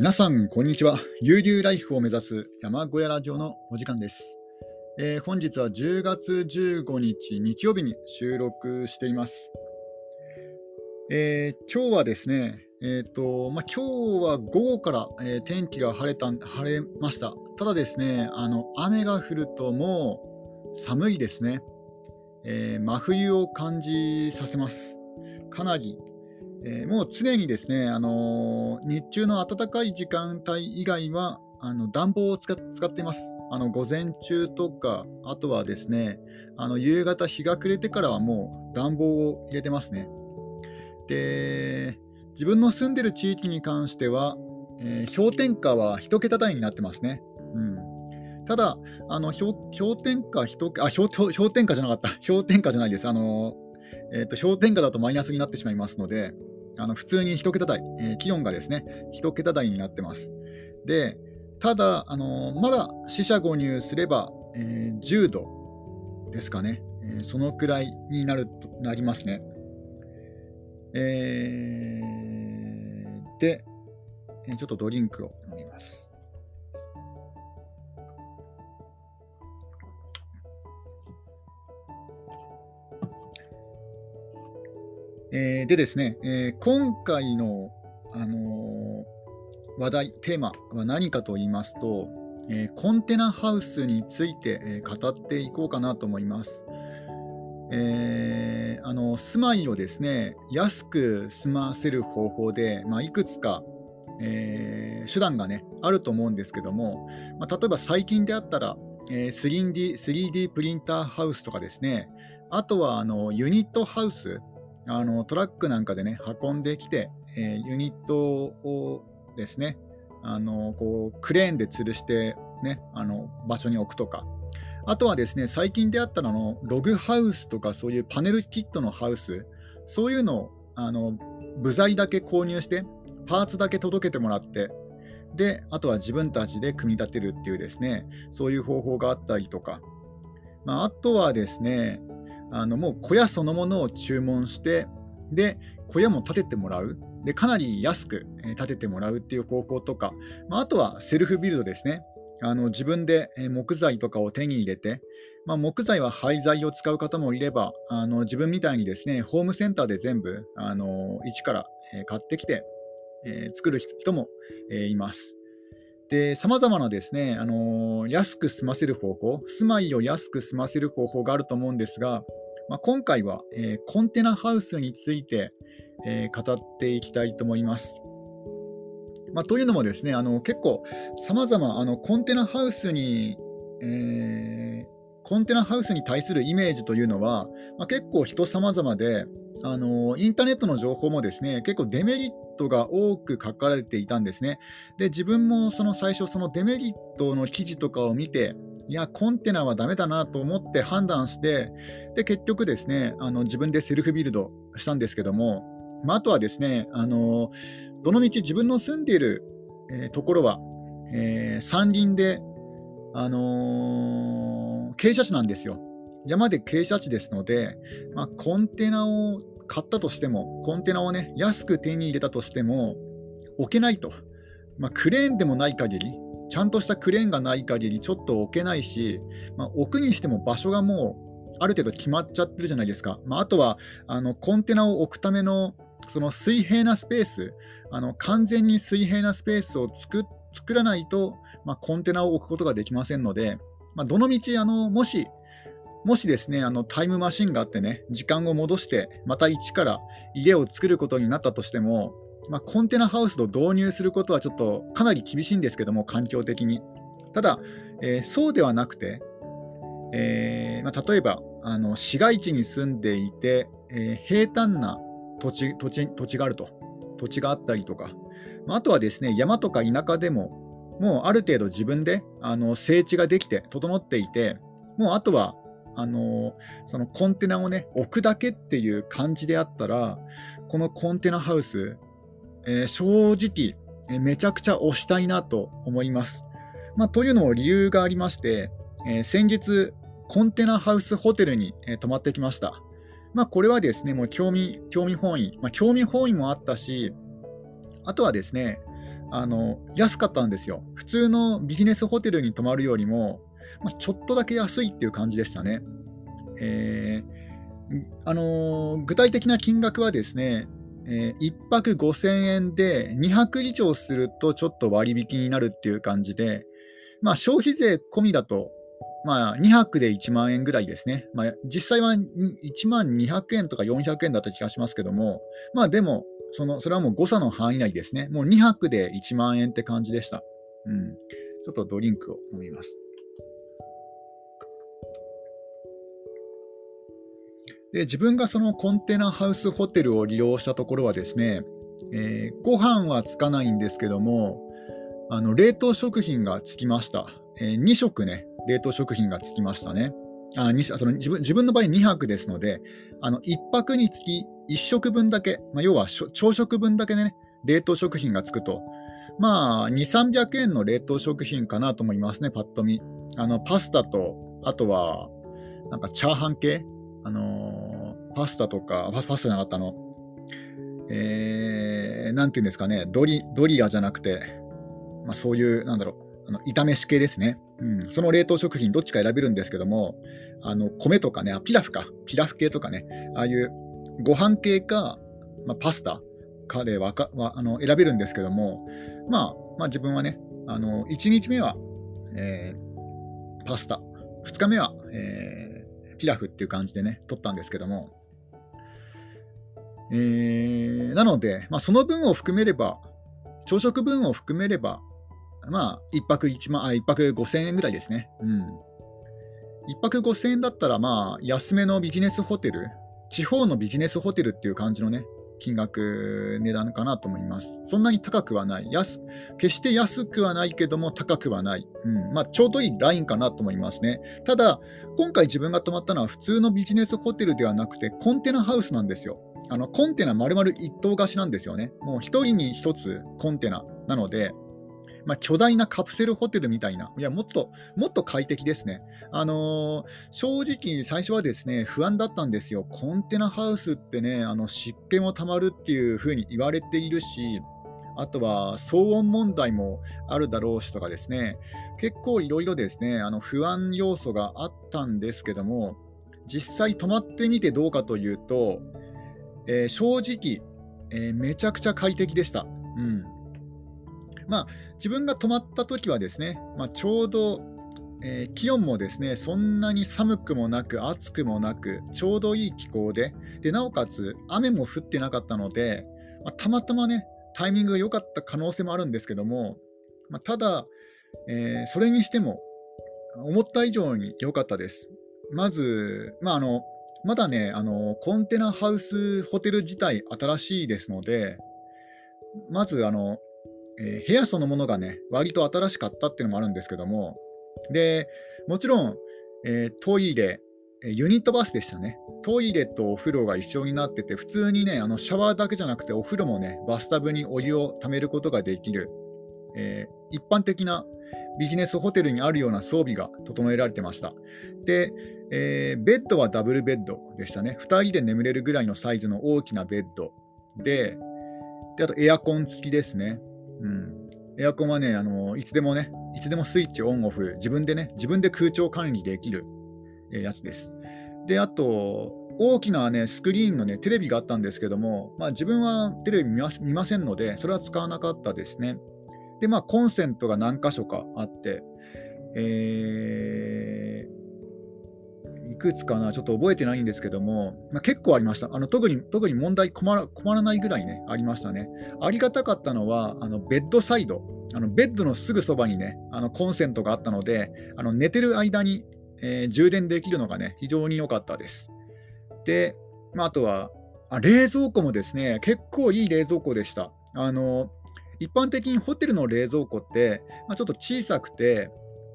皆さん、こんにちは。悠々ライフを目指す山小屋ラジオのお時間です。えー、本日は10月15日日曜日に収録しています。えー、今日はですね、えーとまあ、今日は午後から、えー、天気が晴れた晴れました。ただですね、あの雨が降るともう寒いですね、え真冬を感じさせます。かなりえー、もう常にですね、あのー、日中の暖かい時間帯以外はあの暖房を使っています。あの午前中とか、あとはですね、あの夕方、日が暮れてからはもう暖房を入れてますね。で、自分の住んでる地域に関しては、えー、氷点下は1桁台になってますね。うん、ただ、あの氷氷点下1あ氷、氷点下じゃなかった、氷点下じゃないです。あのえーと氷点下だとマイナスになってしまいますので、あの普通に1桁台、えー、気温がですね、1桁台になってます。で、ただ、あのー、まだ四捨五入すれば、えー、10度ですかね、えー、そのくらいになるなりますね。えー、で、ちょっとドリンクを飲みます。えー、でですね、えー、今回の、あのー、話題、テーマは何かと言いますと、えコンテナハウスについて、え語っていこうかなと思います。えあの住まいをですね安く済ませる方法で、まあ、いくつか、え手段が、ね、あると思うんですけども、まあ、例えば最近であったら、え 3D, 3D プリンターハウスとかですねあとはあのユニットハウスあのトラックなんかでね運んできて、えー、ユニットをですねあのこうクレーンで吊るして、ね、あの場所に置くとか。あとはですね最近であったらのログハウスとかそういうパネルキットのハウス。そういうのをあの部材だけ購入してパーツだけ届けてもらって。であとは自分たちで組み立てるっていうですねそういう方法があったりとか、まあ、あとはですねあのもう小屋そのものを注文してで小屋も建ててもらう。でかなり安く建ててもらうっていう方法とか、まあ、あとはセルフビルドですね。あの自分で木材とかを手に入れて、まあ、木材は廃材を使う方もいればあの自分みたいにですねホームセンターで全部あの一から買ってきて、えー、作る人も、えー、います。で、様々なですね、あのー、安く済ませる方法、住まいを安く済ませる方法があると思うんですが、まあ、今回は、えー、コンテナハウスについて、えー、語っていきたいと思います。まあ、というのもですね、あの結構様々あのコンテナハウスに、えー、コンテナハウスに対するイメージというのは、まあ、結構人様々で、あのインターネットの情報もですね結構デメリットが多く書かれていたんですね。で自分もその最初そのデメリットの記事とかを見ていやコンテナはダメだなと思って判断してで結局ですねあの自分でセルフビルドしたんですけども、まあ、あとはですねあのどのみち自分の住んでいる、えー、ところは、えー、山林で、あのー、傾斜地なんですよ。山で傾斜地ですので、まあ、コンテナを買ったとしても、コンテナをね、安く手に入れたとしても、置けないと。まあ、クレーンでもない限り、ちゃんとしたクレーンがない限り、ちょっと置けないし、まあ、置くにしても場所がもう、ある程度決まっちゃってるじゃないですか。まあ、あとは、あのコンテナを置くための、その水平なスペース、あの完全に水平なスペースを作作らないと、まあ、コンテナを置くことができませんので、まあ、どのみちあのもしもしですね、あのタイムマシンがあってね、時間を戻して、また一から家を作ることになったとしても、まあ、コンテナハウスを導入することはちょっとかなり厳しいんですけども、環境的に。ただ、えー、そうではなくて、えーまあ、例えばあの市街地に住んでいて、えー、平坦な土地土地土地があると、土地があったりとか、まあ、あとはですね山とか田舎でも、もうある程度自分であの整地ができて、整っていて、もうあとはあのそのコンテナをね置くだけっていう感じであったらこのコンテナハウス、えー、正直、え、めちゃくちゃ押したいなと思います。まあ、というのも理由がありまして、えー、先日コンテナハウスホテルに、え泊まってきました。まあ、これはですねもう興味興味本位、まあ、興味本位もあったしあとはですねあの安かったんですよ。普通のビジネスホテルに泊まるよりも、まあ、ちょっとだけ安いっていう感じでしたね。えー、あのー、具体的な金額はですね、えー、1泊5000円で2泊以上するとちょっと割引になるっていう感じで、まあ、消費税込みだと、まあ、2泊で1万円ぐらいですね。まあ、実際は1万200円とか400円だった気がしますけども、まあでも、そのそれはもう誤差の範囲内ですね。もう2泊で1万円って感じでした。うん。ちょっとドリンクを飲みます。で自分がそのコンテナハウスホテルを利用したところはですね、えー、ご飯はつかないんですけども、あの冷凍食品がつきました。えー、2食ね、冷凍食品がつきましたね。あその自分自分の場合2泊ですので、あの1泊につき1食分だけ、まあ、要は朝食分だけね、冷凍食品がつくと、まあ、2、300円の冷凍食品かなと思いますね、パッと見。あのパスタと、あとは、なんかチャーハン系、あのー、パスタとか、パスタじゃなかったの、えー、なんていうんですかね、ドリドリアじゃなくて、まあ、そういう、なんだろう、あの炒めし系ですね、うん。その冷凍食品、どっちか選べるんですけども、あの米とかね、ピラフか、ピラフ系とかね、ああいうご飯系か、まあ、パスタかでわかあの選べるんですけども、まあ、まあ、自分はね、あの1日目は、えー、パスタ、2日目は、えー、ピラフっていう感じでね、取ったんですけども、えー、なので、まあ、その分を含めれば、朝食分を含めれば、まあ、1泊1万、あ、1泊5000円ぐらいですね。うん。1泊5000円だったら、まあ、安めのビジネスホテル、地方のビジネスホテルっていう感じのね、金額、値段かなと思います。そんなに高くはない。安決して安くはないけども高くはない。うんまあ、ちょうどいいラインかなと思いますね。ただ、今回自分が泊まったのは普通のビジネスホテルではなくてコンテナハウスなんですよ。あのコンテナ丸々一棟貸しなんですよね。もう1人に1つコンテナなので、まあ、巨大なカプセルホテルみたいな、いや、もっと、もっと快適ですね。あのー、正直、最初はですね、不安だったんですよ。コンテナハウスってね、あの湿気もたまるっていうふうに言われているし、あとは騒音問題もあるだろうしとかですね、結構いろいろですね、あの不安要素があったんですけども、実際泊まってみてどうかというと、えー、正直、えー、めちゃくちゃ快適でした。うんまあ、自分が泊まった時はですね、まあ、ちょうど、えー、気温もですねそんなに寒くもなく暑くもなくちょうどいい気候ででなおかつ雨も降ってなかったので、まあ、たまたまねタイミングが良かった可能性もあるんですけども、まあ、ただ、えー、それにしても思った以上に良かったです。まず、まあ、あのまだねあの、コンテナハウスホテル自体新しいですので、まずあのえー、部屋そのものがね、割と新しかったっていうのもあるんですけども、で、もちろん、えー、トイレ、ユニットバスでしたね。トイレとお風呂が一緒になってて、普通にね、あのシャワーだけじゃなくて、お風呂もね、バスタブにお湯をためることができる、えー、一般的なビジネスホテルにあるような装備が整えられてました。で、えー、ベッドはダブルベッドでしたね。2人で眠れるぐらいのサイズの大きなベッドで、であとエアコン付きですね。うん、エアコンはねあの、いつでもね、いつでもスイッチオンオフ、自分でね、自分で空調管理できる、やつです。で、あと、大きな、ね、スクリーンの、ね、テレビがあったんですけども、まあ、自分はテレビ見ませんので、それは使わなかったですね。で、まあ、コンセントが何箇所かあって、えーくつかな、ちょっと覚えてないんですけども、まあ、結構ありました。あの特に特に問題困ら困らないぐらいね、ありましたね。ありがたかったのは、あのベッドサイド、あのベッドのすぐそばにね、あのコンセントがあったので、あの寝てる間に、えー、充電できるのがね、非常に良かったです。で、まあ、あとはあ、冷蔵庫もですね、結構いい冷蔵庫でした。あの一般的にホテルの冷蔵庫って、まあ、ちょっと小さくて、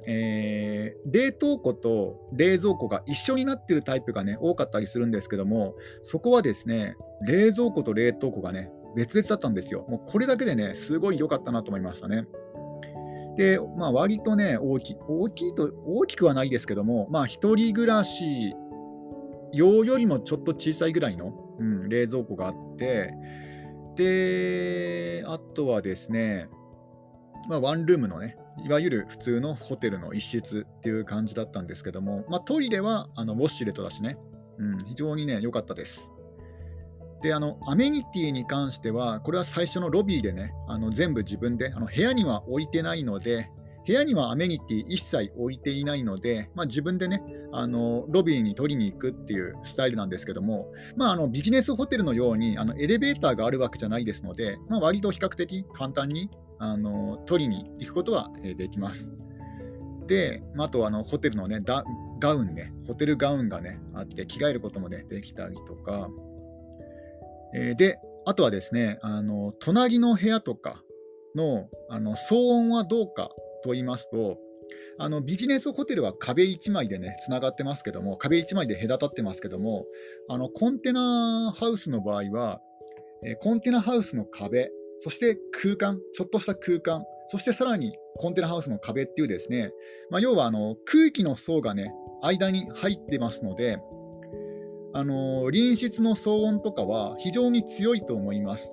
えー、冷凍庫と冷蔵庫が一緒になってるタイプがね多かったりするんですけどもそこはですね冷蔵庫と冷凍庫がね別々だったんですよ。もうこれだけでねすごい良かったなと思いましたね。で、まあ、割とね大き大きいと大きくはないですけどもまあ一人暮らし用よりもちょっと小さいぐらいの、うん、冷蔵庫があってであとはですねまあ、ワンルームのね、いわゆる普通のホテルの一室っていう感じだったんですけども、まあ、トイレはあのウォッシュレットだしね、うん、非常にね、良かったです。で、あの、アメニティに関しては、これは最初のロビーでね、あの全部自分で、あの部屋には置いてないので、部屋にはアメニティ一切置いていないので、まあ、自分でね、あのロビーに取りに行くっていうスタイルなんですけども、まあ、あのビジネスホテルのようにあのエレベーターがあるわけじゃないですので、まあ、割と比較的簡単にあの取りに行くことはできます。で、あとあのホテルのねガウンね、ホテルガウンがねあって着替えることも、ね、できたりとか、えー、で、あとはですね、あの隣の部屋とかのあの騒音はどうかと言いますと、あのビジネスホテルは壁1枚でね、つながってますけども、壁1枚で隔たってますけども、あのコンテナハウスの場合は、え、コンテナハウスの壁、そして空間、ちょっとした空間、そしてさらにコンテナハウスの壁っていうですね、まあ、要はあの空気の層がね、間に入ってますので、あの隣室の騒音とかは非常に強いと思います。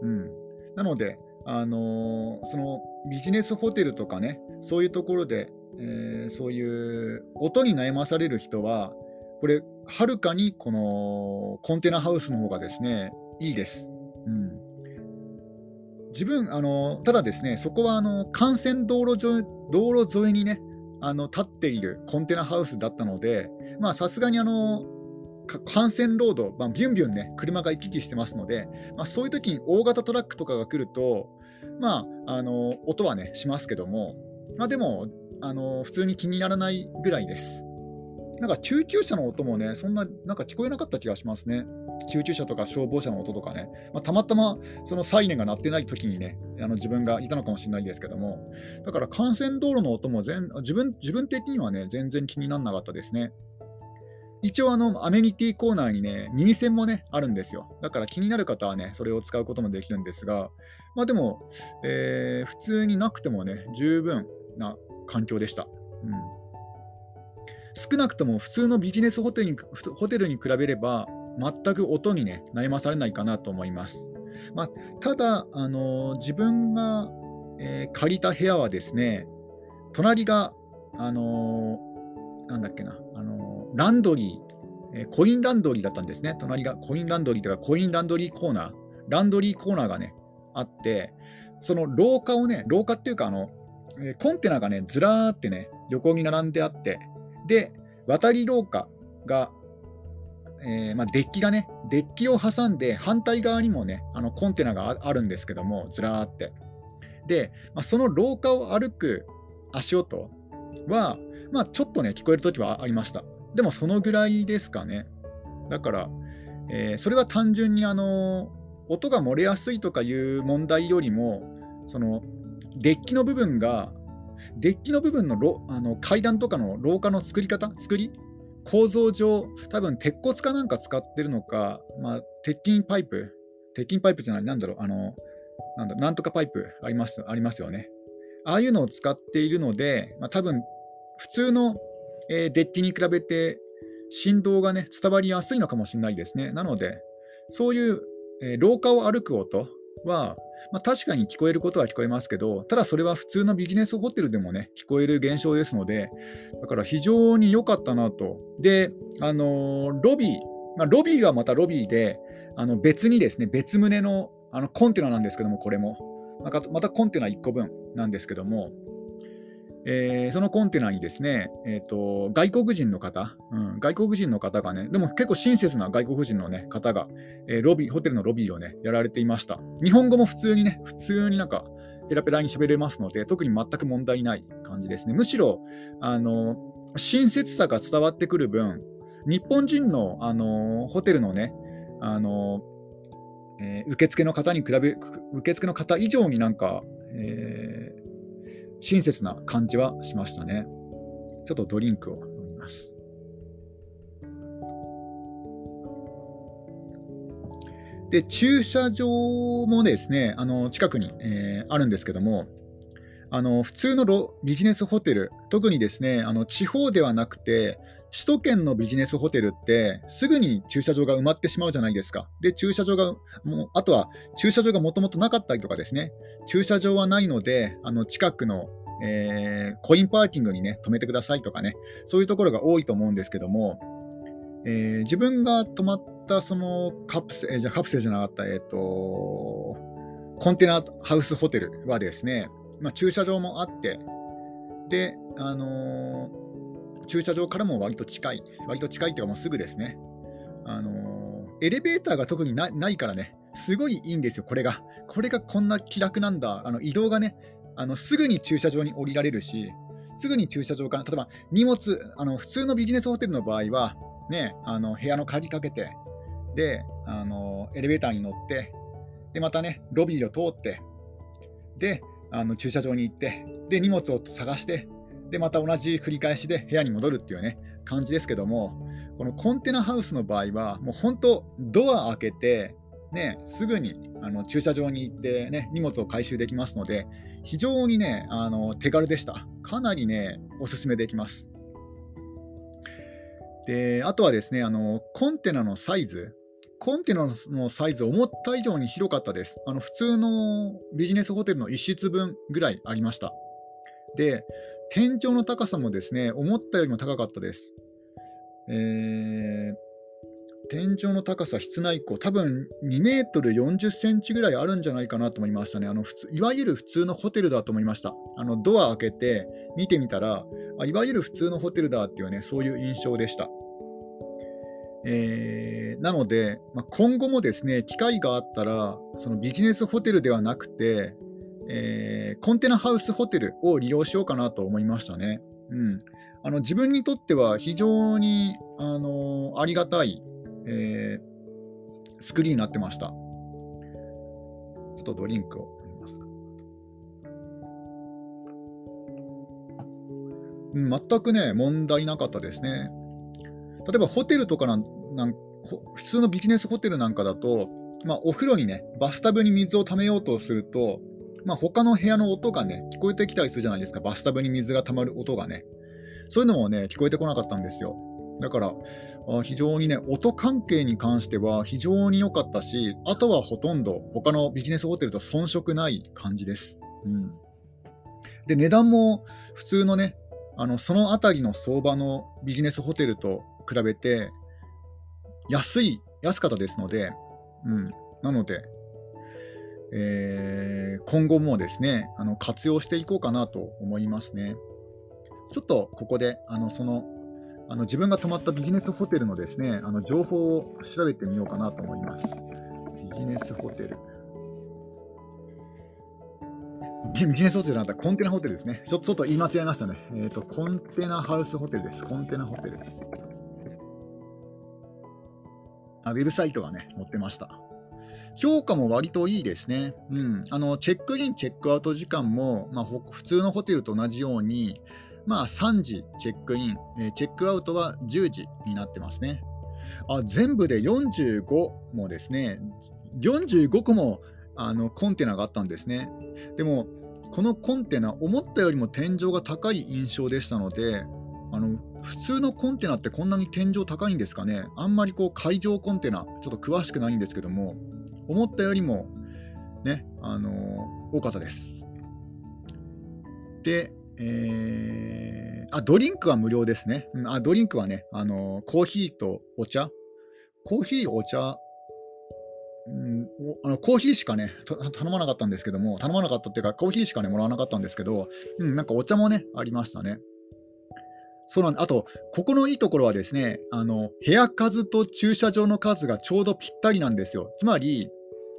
うん、なので、あのそのビジネスホテルとかね、そういうところで、えー、そういう音に悩まされる人は、これ、はるかにこのコンテナハウスの方がですね、いいです。うん自分あの、ただですね、そこはあの幹線道路上道路沿いにね、あの立っているコンテナハウスだったので、さすがにあの幹線ロード、まあ、ビュンビュンね、車が行き来してますので、まあ、そういう時に大型トラックとかが来ると、まあ、あの音はね、しますけども、まあ、でもあの、普通に気にならないぐらいです。なんか救急車の音もね、そんななんか聞こえなかった気がしますね。救急車とか消防車の音とかね、まあ、たまたまそのサイレンが鳴ってない時にね、あの自分がいたのかもしれないですけども、だから幹線道路の音も全自分自分的にはね、全然気にならなかったですね。一応あの、アメニティコーナーにね、耳栓もね、あるんですよ。だから気になる方はね、それを使うこともできるんですが、まあでも、えー、普通になくてもね、十分な環境でした。うん、少なくとも普通のビジネスホテルにホテルに比べれば、全く音にね、悩まされないかなと思います。まあ、ただ、あのー、自分が、えー、借りた部屋はですね、隣が、あのー、なんだっけな、あのランドリー、えー、コインランドリーだったんですね。隣がコインランドリーとかコインランドリーコーナー、ランドリーコーナーがね、あって、その廊下をね、廊下っていうか、あの、えー、コンテナがね、ずらーってね、横に並んであって、で、渡り廊下が、えー、まあ、デッキがね、デッキを挟んで、反対側にもね、あのコンテナがあるんですけども、ずらーって。で、まあ、その廊下を歩く足音は、まあ、ちょっとね、聞こえるときはありました。でもそのぐらいですかね。だから、えー、それは単純にあの音が漏れやすいとかいう問題よりも、そのデッキの部分が、デッキの部分のろあの階段とかの廊下の作り方、作り、構造上、多分鉄骨かなんか使ってるのか、まあ、鉄筋パイプ、鉄筋パイプじゃない、なんだろう、あの、なんだなんとかパイプ？ありますありますよね。ああいうのを使っているので、まあ、多分普通のえー、デッキに比べて振動がね、伝わりやすいのかもしれないですね。なので、そういう、えー、廊下を歩く音は、まあ、確かに聞こえることは聞こえますけど、ただそれは普通のビジネスホテルでもね、聞こえる現象ですので、だから非常に良かったなと。で、あのー、ロビー、まあ、ロビーはまたロビーで、あの別にですね、別棟のあのコンテナなんですけども、これも。またコンテナ1個分なんですけども、えー、そのコンテナにですね、えーと、外国人の方、うん、外国人の方がね、でも結構親切な外国人の、ね、方が、えー、ロビー、ホテルのロビーをね、やられていました。日本語も普通にね、普通になんか、ペラペラに喋れますので、特に全く問題ない感じですね。むしろ、あの、親切さが伝わってくる分、日本人の、あのホテルのね、あのえー、受付の方に比べ、受付の方以上になんか、えー親切な感じはしましたね。ちょっとドリンクを飲みます。で、駐車場もですね、あの近くに、えー、あるんですけども、あの普通のビジネスホテル、特にですねあの地方ではなくて、首都圏のビジネスホテルって、すぐに駐車場が埋まってしまうじゃないですか。で、駐車場が、もうあとは駐車場がもともとなかったりとかですね、駐車場はないので、あの近くの、えー、コインパーキングにね、止めてくださいとかね、そういうところが多いと思うんですけども、えー、自分が泊まったそのカプセル、じゃカプセじゃなかった、えっ、ー、と、コンテナハウスホテルはですね、まあ、駐車場もあって、で、あのー、駐車場からも割と近い、割と近いっていうかもうすぐですね。あのー、エレベーターが特にないからね、すごいいいんですよ、これが。これがこんな気楽なんだ。あの移動がねあの、すぐに駐車場に降りられるし、すぐに駐車場から、例えば荷物、あの普通のビジネスホテルの場合は、ね、あの部屋の鍵かけて、であの、エレベーターに乗って、で、またね、ロビーを通って、で、あの駐車場に行って、で、荷物を探して、で、また同じ繰り返しで部屋に戻るっていうね、感じですけども、このコンテナハウスの場合は、もう本当、ドア開けて、ね、すぐにあの駐車場に行って、ね、荷物を回収できますので、非常にね、あの手軽でした。かなりね、おすすめできます。で、あとはですね、あのコンテナのサイズ、コンテナのサイズ、思った以上に広かったです。あの普通のビジネスホテルの1室分ぐらいありました。で、天井の高さもですね、思ったよりも高かったです。えー、天井の高さ、室内高、多分2メートル40センチぐらいあるんじゃないかなと思いましたね。あの普通いわゆる普通のホテルだと思いました。あのドア開けて見てみたらあ、いわゆる普通のホテルだっていうね、そういう印象でした。えー、なので、まあ、今後もですね機会があったらそのビジネスホテルではなくて、えー、コンテナハウスホテルを利用しようかなと思いましたね。うん、あの自分にとっては非常にあのありがたい、えー、スクリーンになってました。ちょっとドリンクを飲みます。うん、全くね、問題なかったですね。例えばホテルとかなんなん普通のビジネスホテルなんかだと、まあ、お風呂にね、バスタブに水をためようとすると、まあ、他の部屋の音がね、聞こえてきたりするじゃないですか、バスタブに水が溜まる音がね。そういうのもね、聞こえてこなかったんですよ。だから、非常にね、音関係に関しては非常に良かったし、あとはほとんど他のビジネスホテルと遜色ない感じです。うん、で、値段も普通のね、あのその辺りの相場のビジネスホテルと比べて安い、安かったですので、うん、なので、えー、今後もですね、あの活用していこうかなと思いますね。ちょっとここで、あのそのあの自分が泊まったビジネスホテルのですね、あの情報を調べてみようかなと思います。ビジネスホテル。ビジネスホテルなんだコンテナホテルですね。ちょっと言い間違えましたね。えっ、ー、と、コンテナハウスホテルです。コンテナホテル。あウェブサイトがね、載ってました。評価も割といいですね。うん、あのチェックイン、チェックアウト時間も、まあ、普通のホテルと同じように、まあ、3時チェックイン、えチェックアウトは10時になってますね。あ全部で45もですね、45個もあのコンテナがあったんですね。でも、このコンテナ、思ったよりも天井が高い印象でしたので、あの普通のコンテナってこんなに天井高いんですかね？あんまりこう海上コンテナ、ちょっと詳しくないんですけども、思ったよりもね、あのー、多かったです。で、えー、あ、ドリンクは無料ですね。うん、あドリンクはね、あのー、コーヒーとお茶。コーヒー、お茶、うん、あのコーヒーしかね、頼まなかったんですけども、頼まなかったっていうか、コーヒーしかね、もらわなかったんですけど、うん、なんかお茶もね、ありましたね。そうなんあと、ここのいいところはですね、あの部屋数と駐車場の数がちょうどぴったりなんですよ。つまり、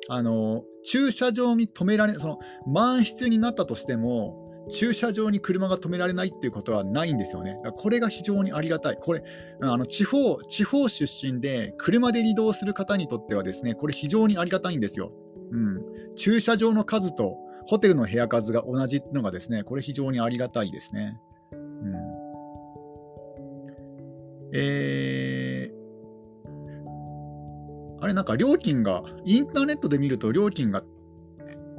あの駐車場に止められその満室になったとしても、駐車場に車が止められないっていうことはないんですよね。これが非常にありがたい。これ、あの地方地方出身で車で移動する方にとってはですね、これ非常にありがたいんですよ。うん、駐車場の数とホテルの部屋数が同じっていうのがですね、これ非常にありがたいですね。うんえー、あれなんか料金が、インターネットで見ると料金が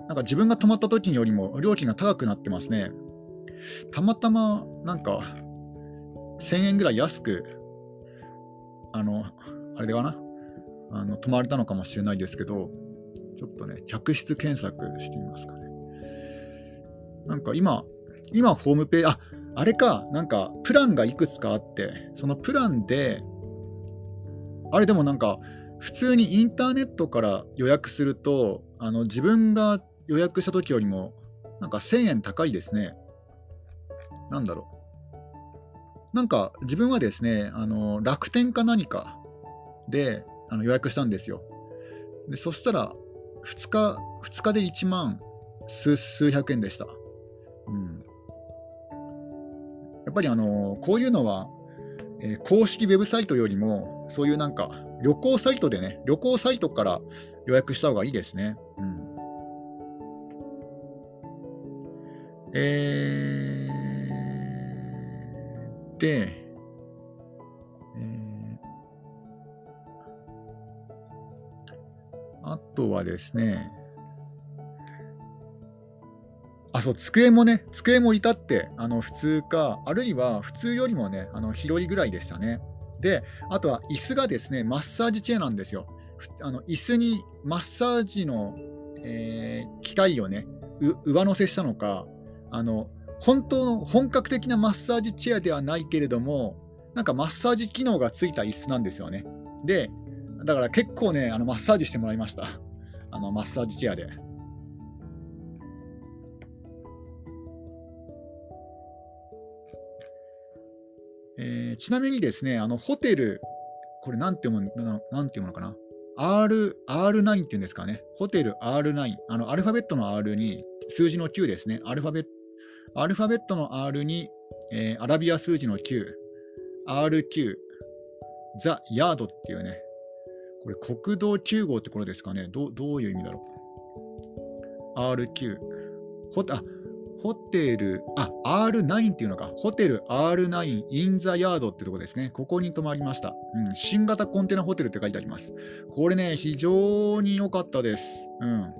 なんか自分が泊まった時よりも料金が高くなってますね。たまたまなんか1000円ぐらい安く、あの、あれでかな、あの泊まれたのかもしれないですけど、ちょっとね、客室検索してみますかね。なんか今、今ホームページ、ああれか、なんかプランがいくつかあって、そのプランで、あれでもなんか、普通にインターネットから予約すると、あの自分が予約した時よりも、なんか1000円高いですね。なんだろう。なんか自分はですね、あの楽天か何かであの予約したんですよ。でそしたら2日、2日で1万数数百円でした。やっぱりあのこういうのは、えー、公式ウェブサイトよりも、そういうなんか旅行サイトでね、旅行サイトから予約した方がいいですね。うん、えー、で、えー、あとはですね、あ、そう、机もね、机も至ってあの普通か、あるいは普通よりもね、あの広いぐらいでしたね。で、あとは椅子がですね、マッサージチェアなんですよ。あの椅子にマッサージの、えー、機械をね、上乗せしたのか、あの本当の本格的なマッサージチェアではないけれども、なんかマッサージ機能がついた椅子なんですよね。で、だから結構ね、あのマッサージしてもらいました。あのマッサージチェアで。ちなみにですね、あのホテル、これなんて読むなんて読むのかな？R、R9 っていうんですかね。ホテル R9。あの、アルファベットの R に数字の9ですね。アルファベット、アルファベットの R に、えー、アラビア数字の9。RQ。ザ・ヤードっていうね。これ国道9号ってこれですかね。どどういう意味だろう？RQ。ほあ、ホテル、あ、R9 っていうのか、ホテル R9 インザヤードってとこですね。ここに泊まりました、うん。新型コンテナホテルって書いてあります。これね、非常に良かったです。うん。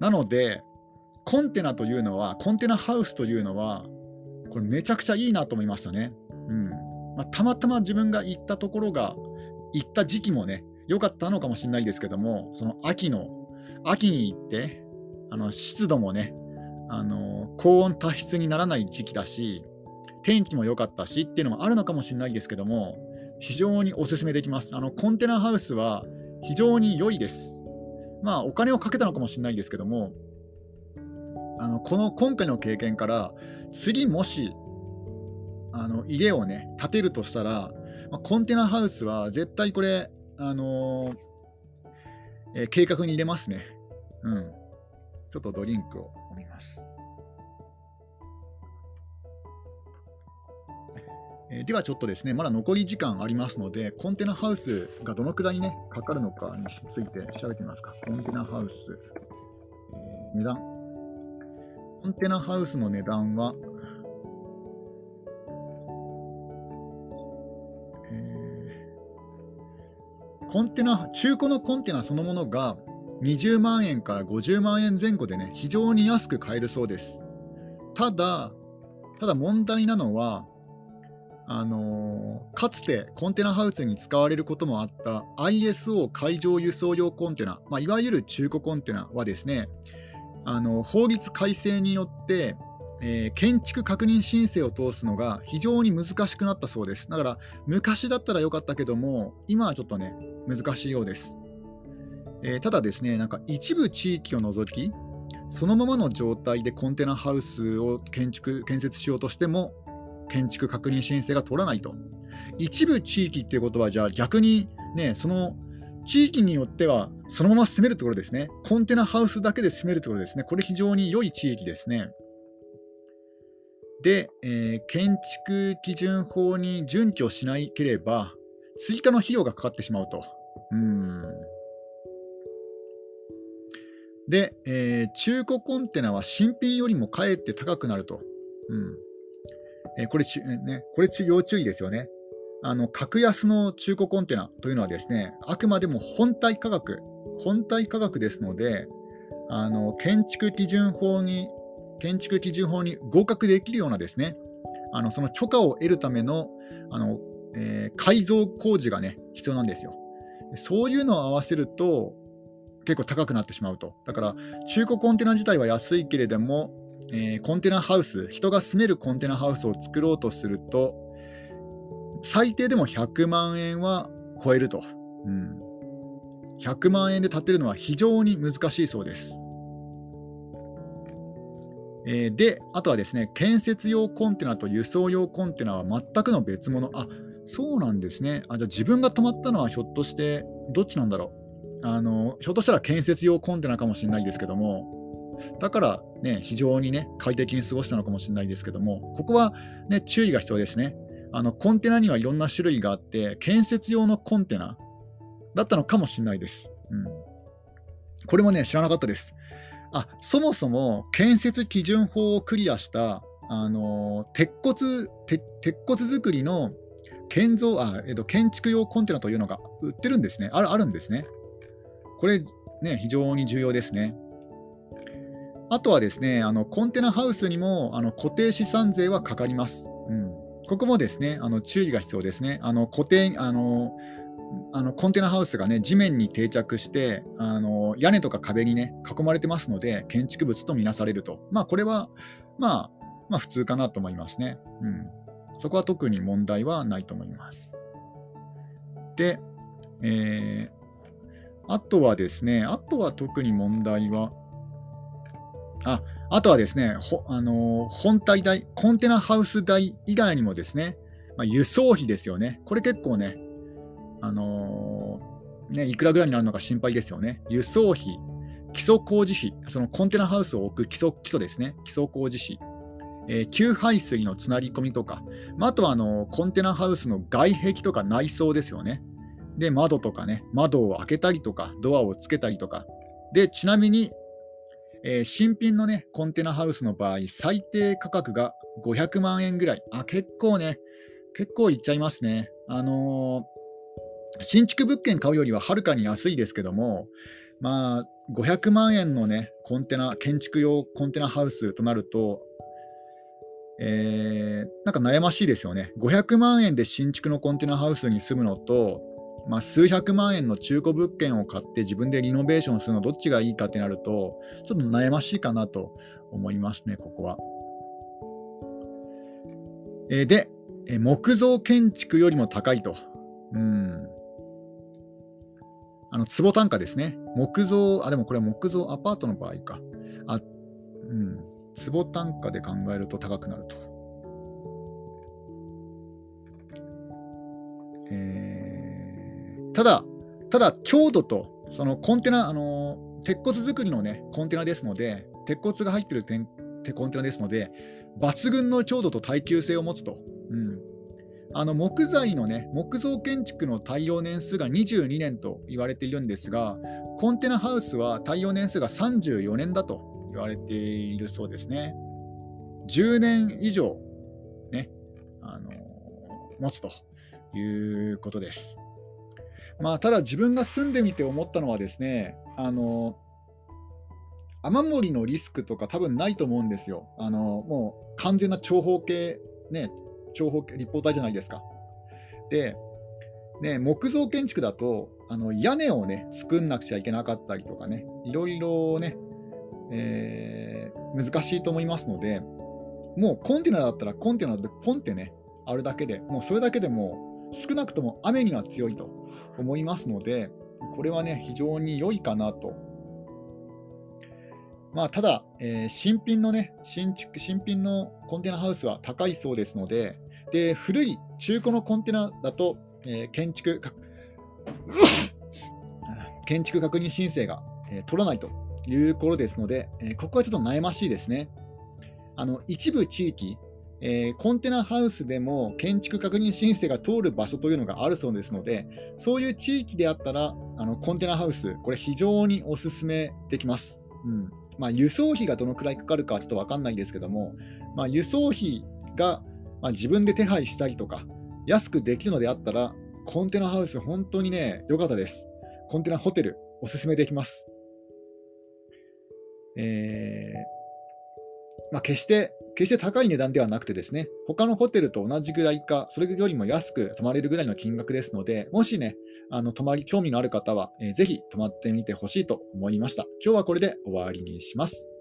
なので、コンテナというのは、コンテナハウスというのは、これめちゃくちゃいいなと思いましたね。うんまあ、たまたま自分が行ったところが、行った時期もね、良かったのかもしれないですけども、その秋の、秋に行って、あの湿度もね、あの高温多湿にならない時期だし、天気も良かったしっていうのもあるのかもしれないですけども、非常にお勧めできます。あのコンテナハウスは非常に良いです。まあ、お金をかけたのかもしれないですけども、あのこの今回の経験から、次もしあの家をね、建てるとしたら、まあ、コンテナハウスは絶対これ、あのー、えー、計画に入れますね。うん。ちょっとドリンクを飲みます。えー、ではちょっとですね、まだ残り時間ありますので、コンテナハウスがどのくらいね、かかるのかについて調べてみますか。コンテナハウス、えー、値段。コンテナハウスの値段は、えー、コンテナ、中古のコンテナそのものが20万円から50万円前後でね、非常に安く買えるそうです。ただ、ただ問題なのは、あのー、かつてコンテナハウスに使われることもあった ISO 海上輸送用コンテナ、まあ、いわゆる中古コンテナはですね、あの法律改正によって、えー、建築確認申請を通すのが非常に難しくなったそうです。だから昔だったらよかったけども、今はちょっとね、難しいようです。えー、ただですね、なんか一部地域を除き、そのままの状態でコンテナハウスを建築建設しようとしても、建築確認申請が取らないと。一部地域っていうことは、じゃあ逆にね、その地域によってはそのまま住めるところですね。コンテナハウスだけで住めるところですね。これ非常に良い地域ですね。で、えー、建築基準法に準拠しなければ、追加の費用がかかってしまうと。うんで、えー、中古コンテナは新品よりもかえって高くなると。うんえー、これ、ね、これ要注意ですよね。あの格安の中古コンテナというのはですね、あくまでも本体価格、本体価格ですので、あの建築基準法に建築基準法に合格できるようなですね、あのその許可を得るためのあの、えー、改造工事がね、必要なんですよ。そういうのを合わせると、結構高くなってしまうと。だから、中古コンテナ自体は安いけれども、えー、コンテナハウス、人が住めるコンテナハウスを作ろうとすると、最低でも100万円は超えると。うん、100万円で建てるのは非常に難しいそうです。えー、で、あとはですね、建設用コンテナと輸送用コンテナは全くの別物。あそうなんですね。あじゃあ自分が泊まったのはひょっとしてどっちなんだろうあのひょっとしたら建設用コンテナかもしれないですけども、だからね、非常にね、快適に過ごしたのかもしれないですけども、ここはね、注意が必要ですね。あのコンテナにはいろんな種類があって、建設用のコンテナだったのかもしれないです。うん、これもね、知らなかったです。あそもそも建設基準法をクリアしたあの鉄骨鉄骨造りの建造あ、えっと、建築用コンテナというのが売ってるんですね。あるあるんですね。これ、ね、非常に重要ですね。あとはですね、あのコンテナハウスにもあの固定資産税はかかります。うん、ここもですね、あの注意が必要ですね。あの固定あのあのコンテナハウスがね地面に定着してあの屋根とか壁にね囲まれてますので建築物とみなされると、まあ、これは、まあ、まあ普通かなと思いますね、うん。そこは特に問題はないと思います。で、えー、あとはですね、あとは特に問題は、ああとはですね、ほあの、本体代、コンテナハウス代以外にもですね、まあ、輸送費ですよね。これ結構ね、あのー、ね、いくらぐらいになるのか心配ですよね。輸送費、基礎工事費、そのコンテナハウスを置く基礎基礎ですね、基礎工事費、えー、給排水のつなり込みとか、まあ、あとはあのコンテナハウスの外壁とか内装ですよね。で、窓とかね、窓を開けたりとか、ドアをつけたりとか。で、ちなみに、えー、新品のね、コンテナハウスの場合、最低価格が500万円ぐらい。あ、結構ね、結構いっちゃいますね。あのー新築物件買うよりははるかに安いですけども、まあ、500万円のね、コンテナ、建築用コンテナハウスとなると、えー、なんか悩ましいですよね。500万円で新築のコンテナハウスに住むのと、まあ、数百万円の中古物件を買って自分でリノベーションするのどっちがいいかってなると、ちょっと悩ましいかなと思いますね、ここは。えー、で、木造建築よりも高いと。うん。あの坪単価ですね。木造、あ、でもこれは木造アパートの場合か。あ、うん。坪単価で考えると高くなると。えー、ただ、ただ、強度と、そのコンテナ、あの鉄骨造りのね、コンテナですので、鉄骨が入ってるコンテナですので、抜群の強度と耐久性を持つと。うん、あの木材のね、木造建築の耐用年数が22年と言われているんですが、コンテナハウスは耐用年数が34年だと言われているそうですね。10年以上、ね、あの持つということです。まあ、ただ自分が住んでみて思ったのはですね、あの雨漏りのリスクとか多分ないと思うんですよ。あのもう完全な長方形、ね、長方形立方体じゃないですか。で、ね、木造建築だとあの屋根をね作んなくちゃいけなかったりとかねいろいろね、えー、難しいと思いますのでもうコンテナだったらコンテナでポンってねあるだけでもうそれだけでも少なくとも雨には強いと思いますのでこれはね非常に良いかなとまあ、ただ、えー、新品のね新築、新品のコンテナハウスは高いそうですので、で古い中古のコンテナだと、えー、建築 建築確認申請が、えー、取らないということですので、えー、ここはちょっと悩ましいですね。あの一部地域、えー、コンテナハウスでも建築確認申請が通る場所というのがあるそうですので、そういう地域であったら、あのコンテナハウス、これ非常にお勧めできます。うんまあ、輸送費がどのくらいかかるかはちょっと分かんないですけども、まあ、輸送費が、まあ、自分で手配したりとか、安くできるのであったら、コンテナハウス、本当にね、良かったです。コンテナホテル、おすすめできます。えーまあ、決して、決して高い値段ではなくてですね、他のホテルと同じぐらいか、それよりも安く泊まれるぐらいの金額ですので、もしね、あの泊まり、興味のある方は、えー、ぜひ泊まってみてほしいと思いました。今日はこれで終わりにします。